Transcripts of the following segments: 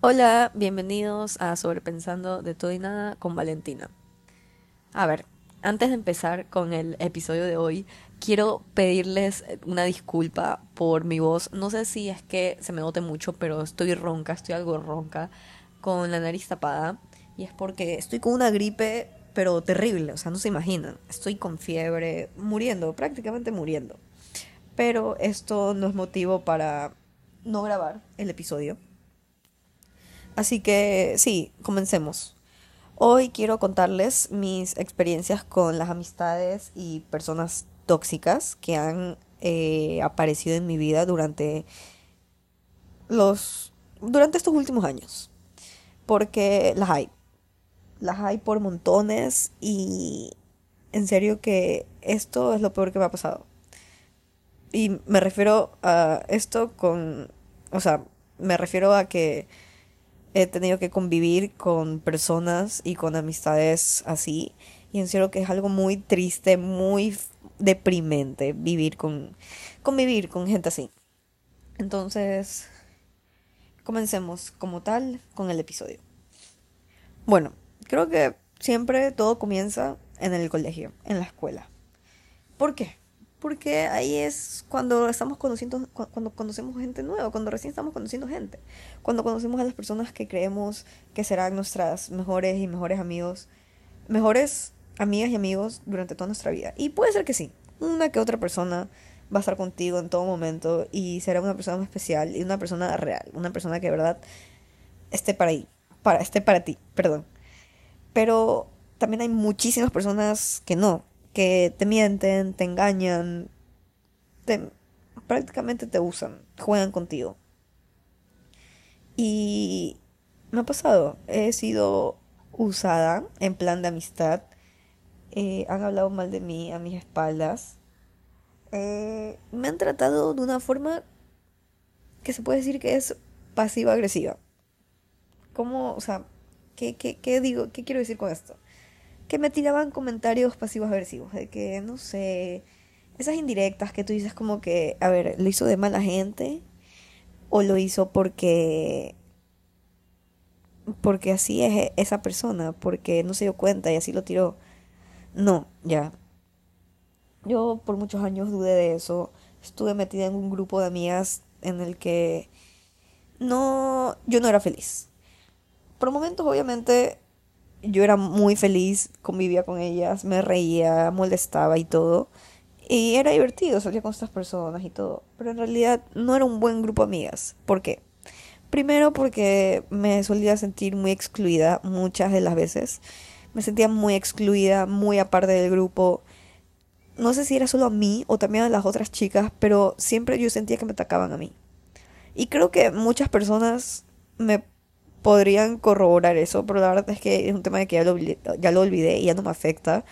Hola, bienvenidos a Sobrepensando de todo y nada con Valentina. A ver, antes de empezar con el episodio de hoy, quiero pedirles una disculpa por mi voz. No sé si es que se me note mucho, pero estoy ronca, estoy algo ronca, con la nariz tapada. Y es porque estoy con una gripe, pero terrible, o sea, no se imaginan. Estoy con fiebre, muriendo, prácticamente muriendo. Pero esto no es motivo para no grabar el episodio. Así que sí, comencemos. Hoy quiero contarles mis experiencias con las amistades y personas tóxicas que han eh, aparecido en mi vida durante los durante estos últimos años. Porque las hay. Las hay por montones y en serio que esto es lo peor que me ha pasado. Y me refiero a esto con, o sea, me refiero a que he tenido que convivir con personas y con amistades así. Y en que es algo muy triste, muy deprimente vivir con, convivir con gente así. Entonces, comencemos como tal con el episodio. Bueno, creo que siempre todo comienza en el colegio, en la escuela. ¿Por qué? Porque ahí es cuando estamos conociendo, cuando conocemos gente nueva, cuando recién estamos conociendo gente, cuando conocemos a las personas que creemos que serán nuestras mejores y mejores amigos, mejores amigas y amigos durante toda nuestra vida. Y puede ser que sí, una que otra persona va a estar contigo en todo momento y será una persona especial y una persona real, una persona que de verdad esté para ahí, para, esté para ti, perdón. Pero también hay muchísimas personas que no, que te mienten, te engañan, te, prácticamente te usan, juegan contigo. Y me ha pasado, he sido usada en plan de amistad, eh, han hablado mal de mí a mis espaldas, eh, me han tratado de una forma que se puede decir que es pasiva-agresiva. ¿Cómo, o sea, qué, qué digo, qué quiero decir con esto? Que me tiraban comentarios pasivos agresivos, de que, no sé, esas indirectas que tú dices como que, a ver, ¿lo hizo de mala gente? ¿O lo hizo porque... porque así es e-, esa persona, porque no se dio cuenta y así lo tiró? No, ya. Yo por muchos años dudé de eso. Estuve metida en un grupo de amigas en el que no, yo no era feliz. Por momentos, obviamente, yo era muy feliz, convivía con ellas, me reía, molestaba y todo. Y era divertido, salía con estas personas y todo. Pero en realidad no era un buen grupo de amigas. ¿Por qué? Primero porque me solía sentir muy excluida muchas de las veces. Me sentía muy excluida, muy aparte del grupo. No sé si era solo a mí o también a las otras chicas, pero siempre yo sentía que me atacaban a mí. Y creo que muchas personas me podrían corroborar eso, pero la verdad es que es un tema de que ya lo, ya lo olvidé y ya no me afecta.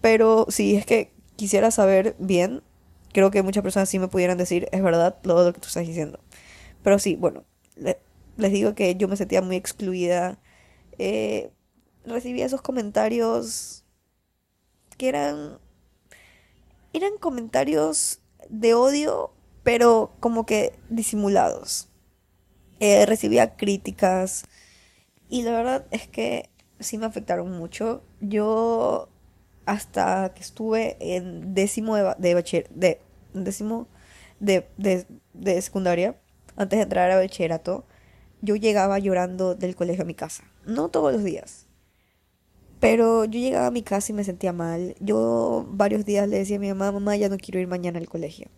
Pero si es que quisiera saber bien, creo que muchas personas sí me pudieran decir, es verdad todo lo que tú estás diciendo. Pero sí, bueno, les digo que yo me sentía muy excluida. Eh, recibía esos comentarios que eran eran comentarios de odio pero como que disimulados eh, recibía críticas y la verdad es que sí me afectaron mucho. Yo hasta que estuve en décimo de, de de décimo de, de secundaria, antes de entrar a bachillerato, yo llegaba llorando del colegio a mi casa. No todos los días. Pero yo llegaba a mi casa y me sentía mal. Yo varios días le decía a mi mamá, mamá, ya no quiero ir mañana al colegio.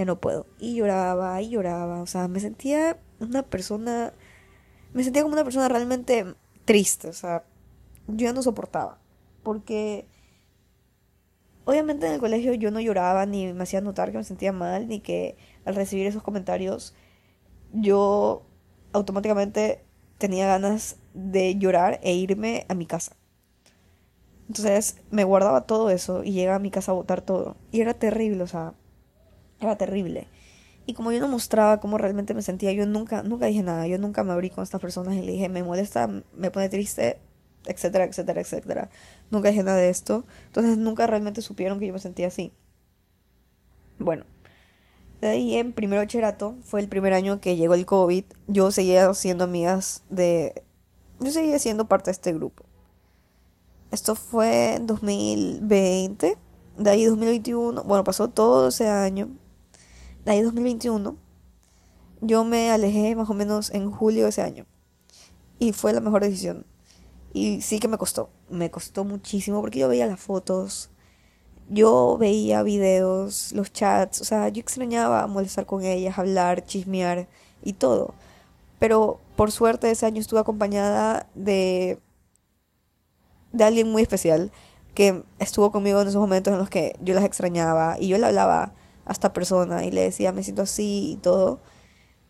Ya no puedo. Y lloraba, y lloraba. O sea, me sentía una persona, me sentía como una persona realmente triste, o sea, yo ya no soportaba, porque obviamente en el colegio yo no lloraba ni me hacía notar que me sentía mal, ni que al recibir esos comentarios yo automáticamente tenía ganas de llorar e irme a mi casa. Entonces me guardaba todo eso y llegaba a mi casa a botar todo. Y era terrible, o sea, era terrible. Y como yo no mostraba cómo realmente me sentía, yo nunca, nunca dije nada. Yo nunca me abrí con estas personas y le dije, me molesta, me pone triste, etcétera, etcétera, etcétera. Nunca dije nada de esto. Entonces nunca realmente supieron que yo me sentía así. Bueno, De ahí en primero bachillerato, fue el primer año que llegó el COVID, yo seguía siendo amigas de... Yo seguía siendo parte de este grupo. Esto fue en 2020, de ahí 2021, bueno, pasó todo ese año. De ahí 2021, yo me alejé más o menos en julio de ese año. Y fue la mejor decisión. Y sí que me costó, me costó muchísimo porque yo veía las fotos, yo veía videos, los chats, o sea, yo extrañaba molestar con ellas, hablar, chismear y todo. Pero por suerte ese año estuve acompañada de, de alguien muy especial que estuvo conmigo en esos momentos en los que yo las extrañaba y yo le hablaba a esta persona y le decía me siento así y todo.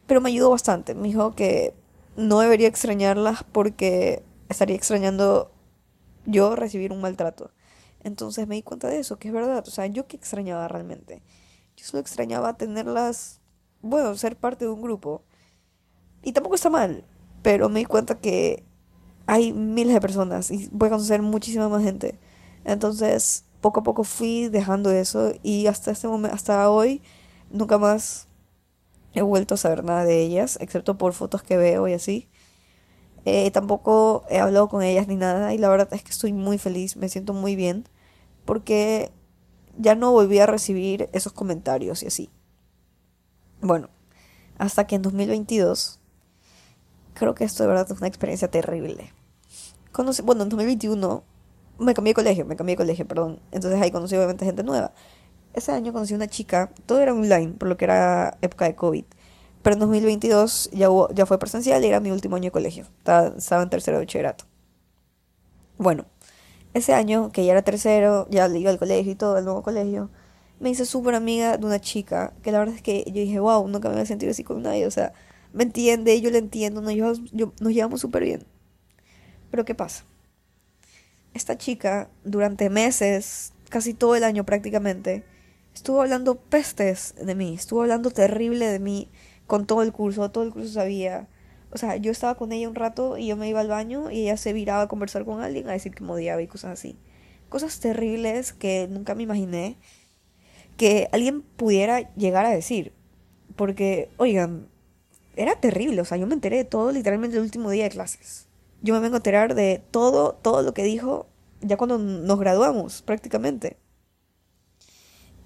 Pero me ayudó bastante, me dijo que no debería extrañarlas porque estaría extrañando yo recibir un maltrato. Entonces me di cuenta de eso, que es verdad. O sea, yo que extrañaba realmente. Yo solo extrañaba tenerlas, bueno, ser parte de un grupo. Y tampoco está mal, pero me di cuenta que hay miles de personas y voy a conocer muchísima más gente. Entonces, poco a poco fui dejando eso y hasta este momento, hasta hoy, nunca más he vuelto a saber nada de ellas, excepto por fotos que veo y así. Eh, tampoco he hablado con ellas ni nada y la verdad es que estoy muy feliz, me siento muy bien porque ya no volví a recibir esos comentarios y así. Bueno, hasta que en 2022, creo que esto de verdad es una experiencia terrible. Conocí, bueno, en 2021 me cambié de colegio, me cambié de colegio, perdón. Entonces ahí conocí obviamente gente nueva. Ese año conocí una chica, todo era online, por lo que era época de COVID. Pero en 2022 ya, ya fue presencial y era mi último año de colegio. Estaba, en tercero de bachillerato. Bueno, ese año que ya era tercero, ya iba al colegio y todo, al nuevo colegio, me hice súper amiga de una chica que la verdad es que yo dije, wow, nunca me había sentido así con nadie. O sea, me entiende, yo le entiendo, nos llevamos, nos llevamos súper bien. Pero ¿qué pasa? Esta chica, durante meses, casi todo el año prácticamente, estuvo hablando pestes de mí, estuvo hablando terrible de mí con todo el curso, todo el curso sabía. O sea, yo estaba con ella un rato y yo me iba al baño y ella se viraba a conversar con alguien, a decir que me odiaba y cosas así. Cosas terribles que nunca me imaginé que alguien pudiera llegar a decir. Porque, oigan, era terrible, o sea, yo me enteré de todo literalmente el último día de clases. Yo me vengo a enterar de todo, todo lo que dijo ya cuando nos graduamos, prácticamente.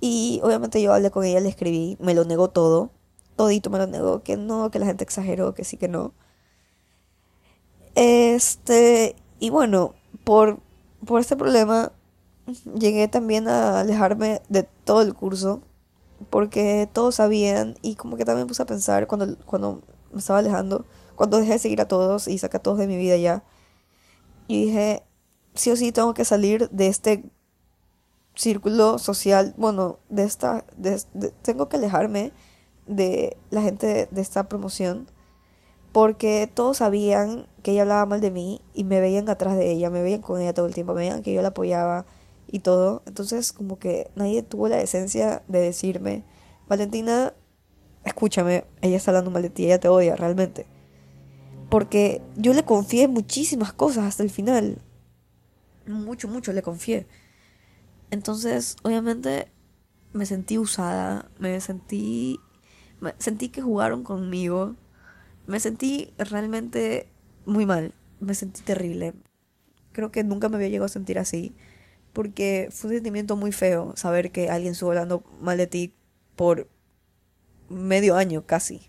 Y obviamente yo hablé con ella, le escribí, me lo negó todo todito me lo negó, que no, que la gente exageró, que sí, que no. Este, y bueno, por, por este problema llegué también a alejarme de todo el curso, porque todos sabían y como que también puse a pensar cuando, cuando me estaba alejando, cuando dejé de seguir a todos y saqué a todos de mi vida ya, y dije, sí o sí tengo que salir de este círculo social, bueno, de esta, tengo que alejarme de la gente de, esta promoción porque todos sabían que ella hablaba mal de mí y me veían atrás de ella, me veían con ella todo el tiempo, me veían que yo la apoyaba y todo. Entonces como que nadie tuvo la decencia de decirme, Valentina, escúchame, ella está hablando mal de ti, ella te odia realmente. Porque yo le confié muchísimas cosas hasta el final. Mucho, mucho le confié. Entonces, obviamente, me sentí usada, me sentí sentí que jugaron conmigo. Me sentí realmente muy mal. Me sentí terrible. Creo que nunca me había llegado a sentir así. Porque fue un sentimiento muy feo saber que alguien estuvo hablando mal de ti por medio año casi.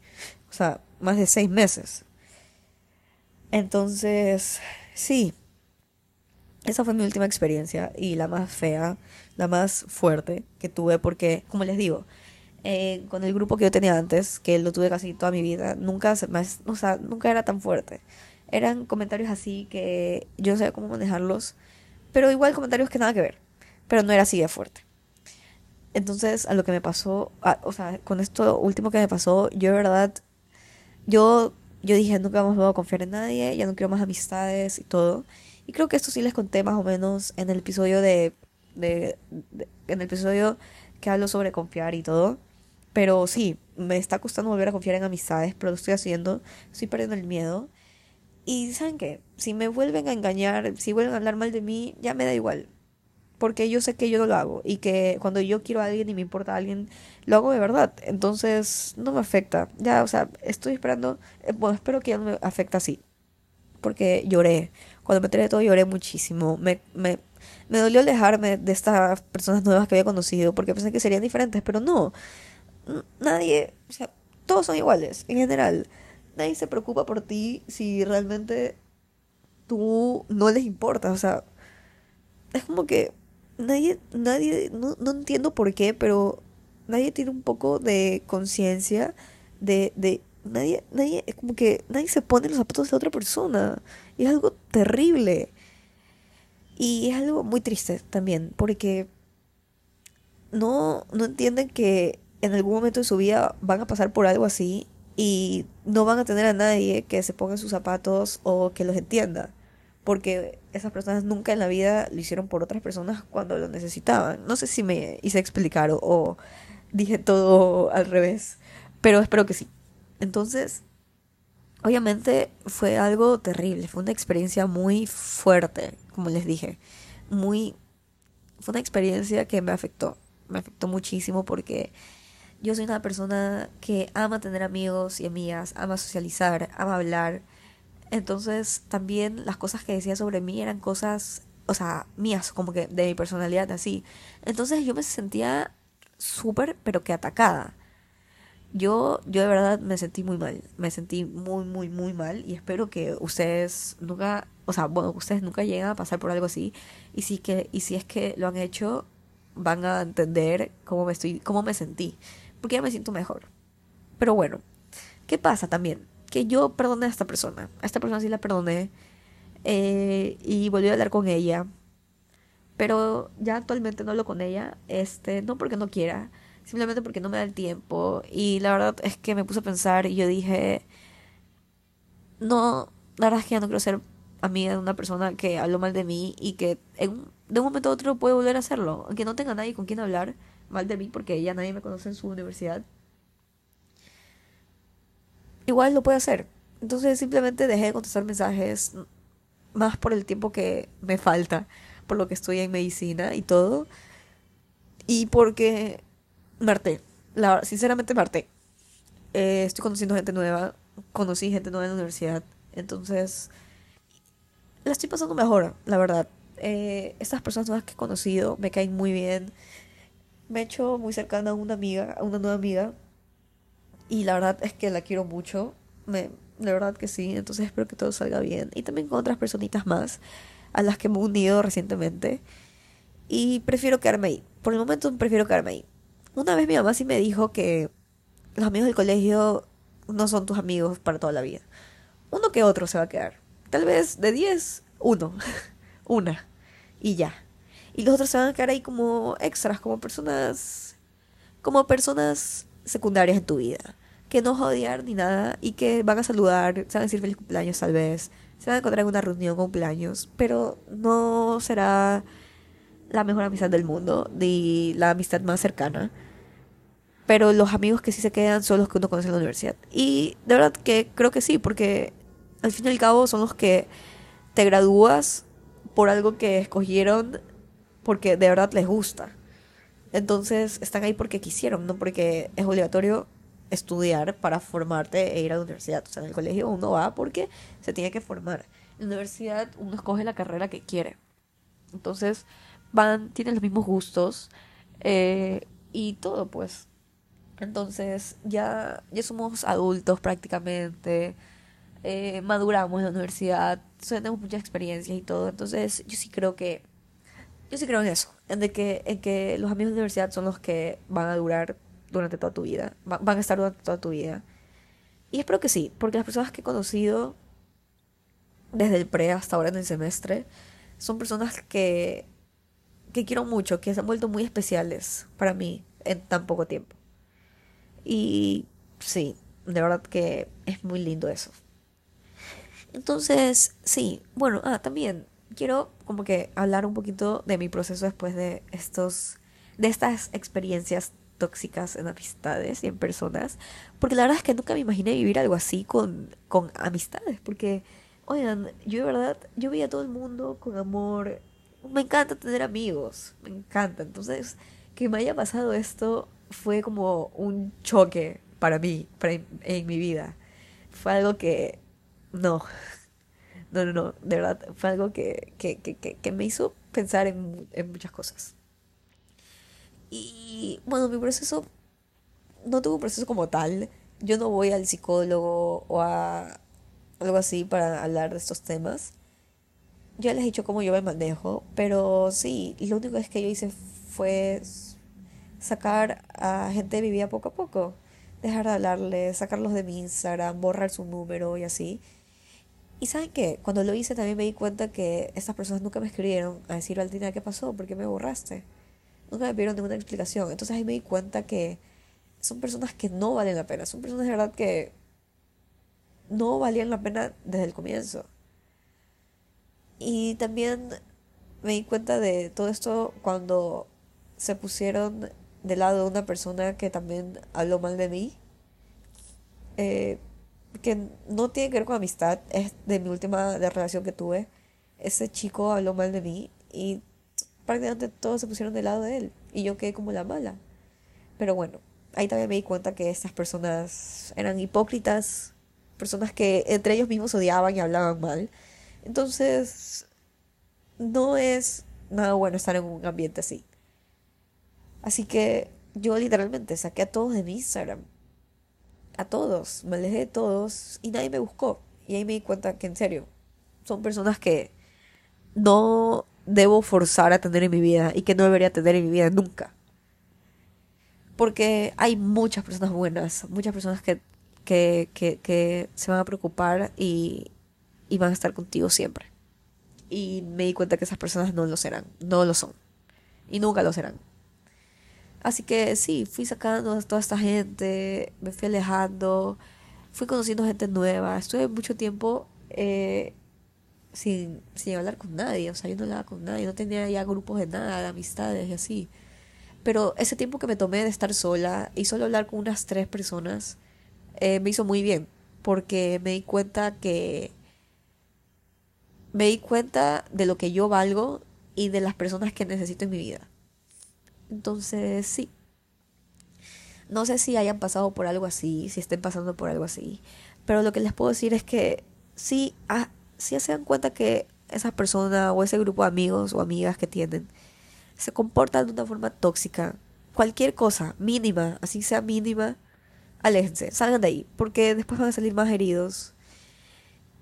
O sea, más de seis meses. Entonces, sí. Esa fue mi última experiencia y la más fea, la más fuerte que tuve porque, como les digo, eh, con el grupo que yo tenía antes, que lo tuve casi toda mi vida, nunca, se o sea, nunca era tan fuerte. Eran comentarios así que yo no sabía cómo manejarlos, pero igual comentarios que nada que ver, pero no era así de fuerte. Entonces, a lo que me pasó, o sea, con esto último que me pasó, yo de verdad, yo, yo dije, nunca más voy a confiar en nadie, ya no quiero más amistades y todo. Y creo que esto sí les conté más o menos en el episodio de, de en el episodio que hablo sobre confiar y todo. Pero sí, me está costando volver a confiar en amistades, pero lo estoy haciendo, estoy perdiendo el miedo. Y ¿saben qué? Si me vuelven a engañar, si vuelven a hablar mal de mí, ya me da igual. Porque yo sé que yo no lo hago y que cuando yo quiero a alguien y me importa a alguien, lo hago de verdad. Entonces no me afecta. Ya, o sea, estoy esperando, eh, bueno, espero que ya no me afecte así. Porque lloré. Cuando me enteré de todo lloré muchísimo. Me, me, me dolió alejarme de estas personas nuevas que había conocido porque pensé que serían diferentes, pero no. Nadie, o sea, todos son iguales en general. Nadie se preocupa por ti si realmente tú no les importa. O sea, es como que nadie, nadie, no, no entiendo por qué, pero nadie tiene un poco de conciencia de, de nadie, nadie, es como que nadie se pone los zapatos de otra persona. Y es algo terrible. Y es algo muy triste también, porque no, no entienden que en algún momento de su vida van a pasar por algo así y no van a tener a nadie que se ponga sus zapatos o que los entienda porque esas personas nunca en la vida lo hicieron por otras personas cuando lo necesitaban. No sé si me hice explicar o, dije todo al revés, pero espero que sí. Entonces, obviamente fue algo terrible, fue una experiencia muy fuerte, como les dije, muy fue una experiencia que me afectó, me afectó muchísimo porque yo soy una persona que ama tener amigos y amigas, ama socializar, ama hablar, entonces también las cosas que decía sobre mí eran cosas, o sea, mías, como que de mi personalidad así. Entonces yo me sentía súper, pero que atacada. Yo, yo de verdad me sentí muy mal, me sentí muy, muy, muy mal y espero que ustedes nunca, o sea, bueno, ustedes nunca lleguen a pasar por algo así y si, que, y si es que lo han hecho, van a entender cómo me, estoy, cómo me sentí, porque ya me siento mejor. Pero bueno, ¿qué pasa también? Que yo perdoné a esta persona. A esta persona sí la perdoné. Eh, y volví a hablar con ella. Pero ya actualmente no hablo con ella. Este, no porque no quiera. Simplemente porque no me da el tiempo. Y la verdad es que me puse a pensar y yo dije. No, la verdad es que ya no quiero ser amiga de una persona que habló mal de mí y que de un momento a otro puede volver a hacerlo. Aunque no tenga nadie con quien hablar mal de mí porque ya nadie me conoce en su universidad igual lo puede hacer. Entonces simplemente dejé de contestar mensajes más por el tiempo que me falta, por lo que estoy en medicina y todo. Y porque Marte, la, sinceramente Marte. Eh, estoy conociendo gente nueva, conocí gente nueva en la universidad, entonces la estoy pasando mejor, la verdad. Eh, estas personas nuevas que he conocido me caen muy bien. Me he hecho muy cercana a una amiga, a una nueva amiga, y la verdad es que la quiero mucho. Me, la verdad que sí. Entonces espero que todo salga bien. Y también con otras personitas más a las que me he unido recientemente. Y prefiero quedarme ahí. Por el momento prefiero quedarme ahí. Una vez mi mamá sí me dijo que los amigos del colegio no son tus amigos para toda la vida. Uno que otro se va a quedar. Tal vez de 10, uno. Una. Y ya. Y los otros se van a quedar ahí como extras, como personas. Como personas secundarias en tu vida. Que no odiar ni nada y que van a saludar, se van a decir feliz cumpleaños tal vez, se van a encontrar en una reunión cumpleaños, pero no será la mejor amistad del mundo ni la amistad más cercana. Pero los amigos que sí se quedan son los que uno conoce en la universidad. Y de verdad que creo que sí, porque al fin y al cabo son los que te gradúas por algo que escogieron porque de verdad les gusta. Entonces están ahí porque quisieron, no porque es obligatorio estudiar para formarte e ir a la universidad. O sea, en el colegio uno va porque se tiene que formar. En la universidad uno escoge la carrera que quiere. Entonces van, tienen los mismos gustos eh, y todo, pues. Entonces ya, ya somos adultos prácticamente. Eh, maduramos en la universidad, tenemos muchas experiencias y todo. Entonces yo sí creo que yo sí creo en eso, en de que, en que los amigos de universidad son los que van a durar durante toda tu vida, van a estar durante toda tu vida. Y espero que sí, porque las personas que he conocido desde el pre hasta ahora en el semestre son personas que, que quiero mucho, que se han vuelto muy especiales para mí en tan poco tiempo. Y sí, de verdad que es muy lindo eso. Entonces, sí, bueno, ah, también quiero como que hablar un poquito de mi proceso después de estos, de estas experiencias tóxicas en amistades y en personas, porque la verdad es que nunca me imaginé vivir algo así con, con amistades, porque, oigan, yo de verdad, yo veía a todo el mundo con amor, me encanta tener amigos, me encanta. Entonces, que me haya pasado esto fue como un choque para mí, para en, mi vida. Fue algo que, no, no, no, no, de verdad, fue algo que, que, que, que me hizo pensar en, en muchas cosas. Y bueno, mi proceso no tuvo un proceso como tal. Yo no voy al psicólogo o a algo así para hablar de estos temas. Ya les he dicho cómo yo me manejo, pero sí, lo único es que yo hice fue sacar a gente de mi vida poco a poco. Dejar de hablarles, sacarlos de mi Instagram, borrar su número y así. Y saben qué, cuando lo hice también me di cuenta que estas personas nunca me escribieron a decir, Valentina, ¿qué pasó? ¿Por qué me borraste? Nunca me pidieron ninguna explicación. Entonces ahí me di cuenta que son personas que no valen la pena. Son personas de verdad que no valían la pena desde el comienzo. Y también me di cuenta de todo esto cuando se pusieron del lado una persona que también habló mal de mí. Eh, que no tiene que ver con amistad, es de mi última relación que tuve. Ese chico habló mal de mí y prácticamente todos se pusieron del lado de él y yo quedé como la mala. Pero bueno, ahí también me di cuenta que estas personas eran hipócritas, personas que entre ellos mismos odiaban y hablaban mal. Entonces, no es nada bueno estar en un ambiente así. Así que yo literalmente saqué a todos de mi Instagram. A todos, me alejé de todos y nadie me buscó. Y ahí me di cuenta que en serio, son personas que no debo forzar a tener en mi vida y que no debería tener en mi vida nunca. Porque hay muchas personas buenas, muchas personas que, que, que, que se van a preocupar y, y van a estar contigo siempre. Y me di cuenta que esas personas no lo serán, no lo son. Y nunca lo serán. Así que sí, fui sacando a toda esta gente, me fui alejando, fui conociendo gente nueva. Estuve mucho tiempo eh, sin, sin hablar con nadie, o sea, yo no hablaba con nadie, no tenía ya grupos de nada, de amistades y así. Pero ese tiempo que me tomé de estar sola y solo hablar con unas tres personas eh, me hizo muy bien, porque me di cuenta que me di cuenta de lo que yo valgo y de las personas que necesito en mi vida. Entonces, sí. No sé si hayan pasado por algo así, si estén pasando por algo así, pero lo que les puedo decir es que sí, ah, se dan cuenta que esa persona o ese grupo de amigos o amigas que tienen se comportan de una forma tóxica, cualquier cosa mínima, así sea mínima, aléjense, salgan de ahí, porque después van a salir más heridos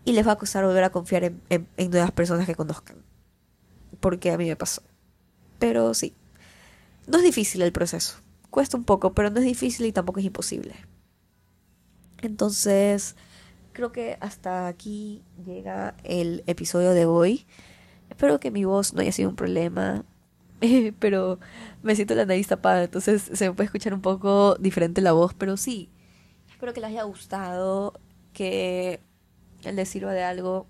y les va a costar volver a confiar en, en nuevas personas que conozcan. Porque a mí me pasó. Pero sí, no es difícil el proceso. Cuesta un poco, pero no es difícil y tampoco es imposible. Entonces, creo que hasta aquí llega el episodio de hoy. Espero que mi voz no haya sido un problema, pero me siento la nariz tapada, entonces se me puede escuchar un poco diferente la voz, pero sí. Espero que les haya gustado, que les sirva de algo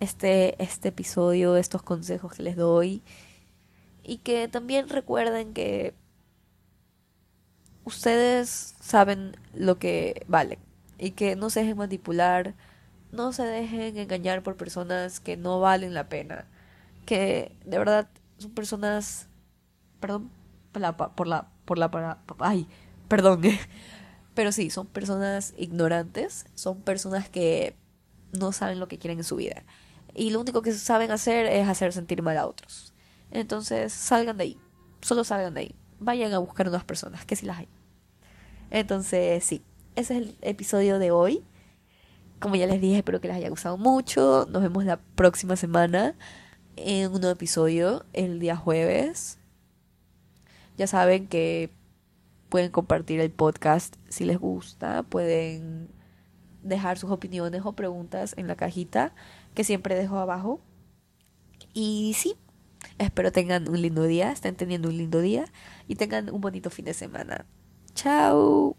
este, este episodio, estos consejos que les doy. Y que también recuerden que ustedes saben lo que valen y que no se dejen manipular, no se dejen engañar por personas que no valen la pena, que de verdad son personas, perdón, por la, por la, por la, ay, perdón, pero sí, son personas ignorantes, son personas que no saben lo que quieren en su vida y lo único que saben hacer es hacer sentir mal a otros. Entonces salgan de ahí, solo salgan de ahí, vayan a buscar unas personas, que si las hay. Entonces sí, ese es el episodio de hoy. Como ya les dije, espero que les haya gustado mucho. Nos vemos la próxima semana en un nuevo episodio, el día jueves. Ya saben que pueden compartir el podcast si les gusta. Pueden dejar sus opiniones o preguntas en la cajita que siempre dejo abajo. Y sí, espero tengan un lindo día, estén teniendo un lindo día y tengan un bonito fin de semana. Chao.